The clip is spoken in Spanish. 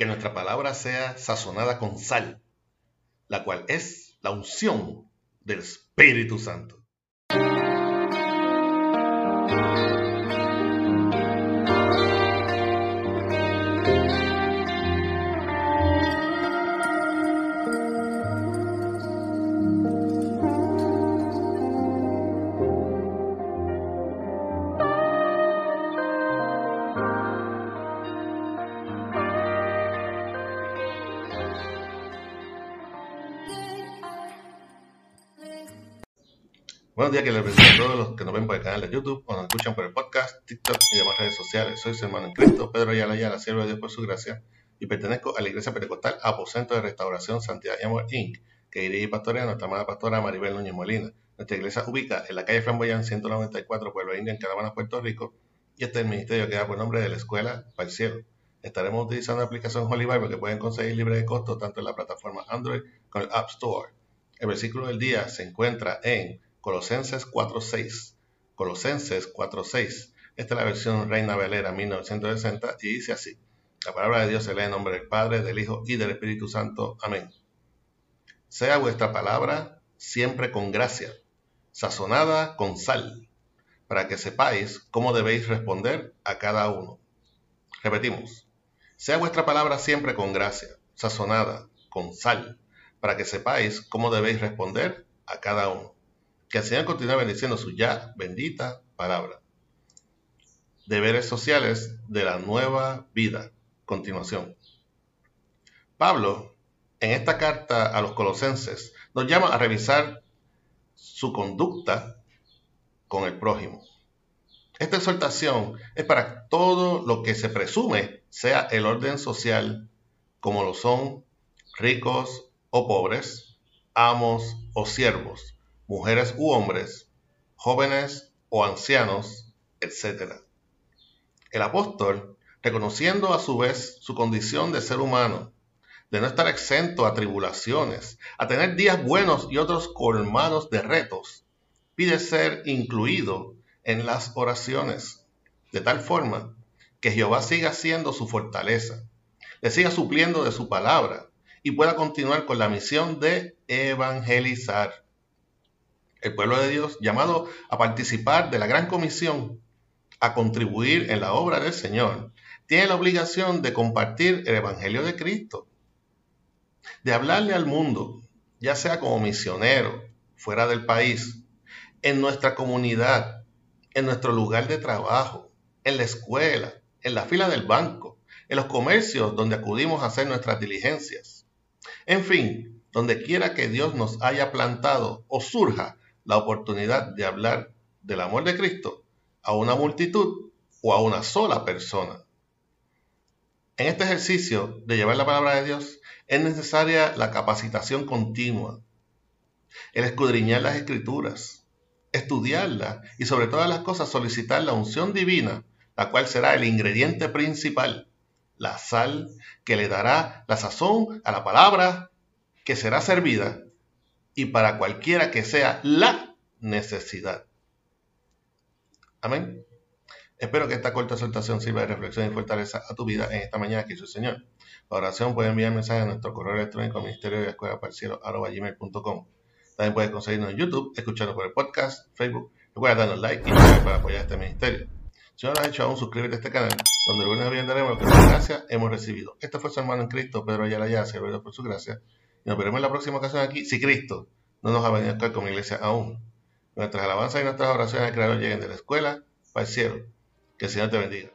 que nuestra palabra sea sazonada con sal, la cual es la unción del Espíritu Santo. Buenos días, que les bendiga a todos los que nos ven por el canal de YouTube o nos escuchan por el podcast, TikTok y demás redes sociales. Soy su hermano en Cristo, Pedro Ayala la siervo de Dios por su gracia, y pertenezco a la Iglesia Pentecostal Aposento de Restauración Santidad y Amor Inc., que dirige y pastorea nuestra amada pastora Maribel Núñez Molina. Nuestra iglesia ubica en la calle Flamboyán 194, Pueblo Indio, en Caravana, Puerto Rico, y este es el ministerio que da por nombre de la Escuela para el Cielo. Estaremos utilizando la aplicación Holy Bible que pueden conseguir libre de costo tanto en la plataforma Android como en el App Store. El versículo del día se encuentra en Colosenses 4.6. Colosenses 4.6. Esta es la versión Reina Valera 1960 y dice así. La palabra de Dios se lee en nombre del Padre, del Hijo y del Espíritu Santo. Amén. Sea vuestra palabra siempre con gracia, sazonada con sal, para que sepáis cómo debéis responder a cada uno. Repetimos. Sea vuestra palabra siempre con gracia, sazonada con sal, para que sepáis cómo debéis responder a cada uno. Que Señor continúe bendiciendo su ya bendita palabra. Deberes sociales de la nueva vida. Continuación. Pablo, en esta carta a los colosenses, nos llama a revisar su conducta con el prójimo. Esta exhortación es para todo lo que se presume sea el orden social, como lo son ricos o pobres, amos o siervos, mujeres u hombres, jóvenes o ancianos, etc. El apóstol, reconociendo a su vez su condición de ser humano, de no estar exento a tribulaciones, a tener días buenos y otros colmados de retos, pide ser incluido en las oraciones, de tal forma que Jehová siga siendo su fortaleza, le siga supliendo de su palabra y pueda continuar con la misión de evangelizar el pueblo de Dios, llamado a participar de la gran comisión, a contribuir en la obra del Señor, tiene la obligación de compartir el Evangelio de Cristo, de hablarle al mundo, ya sea como misionero, fuera del país, en nuestra comunidad, en nuestro lugar de trabajo, en la escuela, en la fila del banco, en los comercios donde acudimos a hacer nuestras diligencias. En fin, donde quiera que Dios nos haya plantado o surja la oportunidad de hablar del amor de Cristo a una multitud o a una sola persona. En este ejercicio de llevar la palabra de Dios es necesaria la capacitación continua, el escudriñar las escrituras, estudiarlas y sobre todas las cosas solicitar la unción divina, la cual será el ingrediente principal, la sal que le dará la sazón a la palabra que será servida y para cualquiera que sea la necesidad. Amén. Espero que esta corta exhortación sirva de reflexión y fortaleza a tu vida en esta mañana que hizo el Señor. La oración puede enviar mensajes a nuestro correo electrónico ministerio de la escuela para gmail.com. También puedes conseguirnos en YouTube, escucharnos por el podcast, Facebook. Recuerda darnos like y para apoyar este ministerio. Si no lo has hecho aún, suscríbete a este canal, donde lunes a daremos lo que por gracia hemos recibido. Este fue su hermano en Cristo, Pedro Ayala Ya, servido por su gracia. Nos veremos en la próxima ocasión aquí, si Cristo no nos ha venido a estar como iglesia aún. Nuestras alabanzas y nuestras oraciones al Creador lleguen de la escuela para el cielo. Que el Señor te bendiga.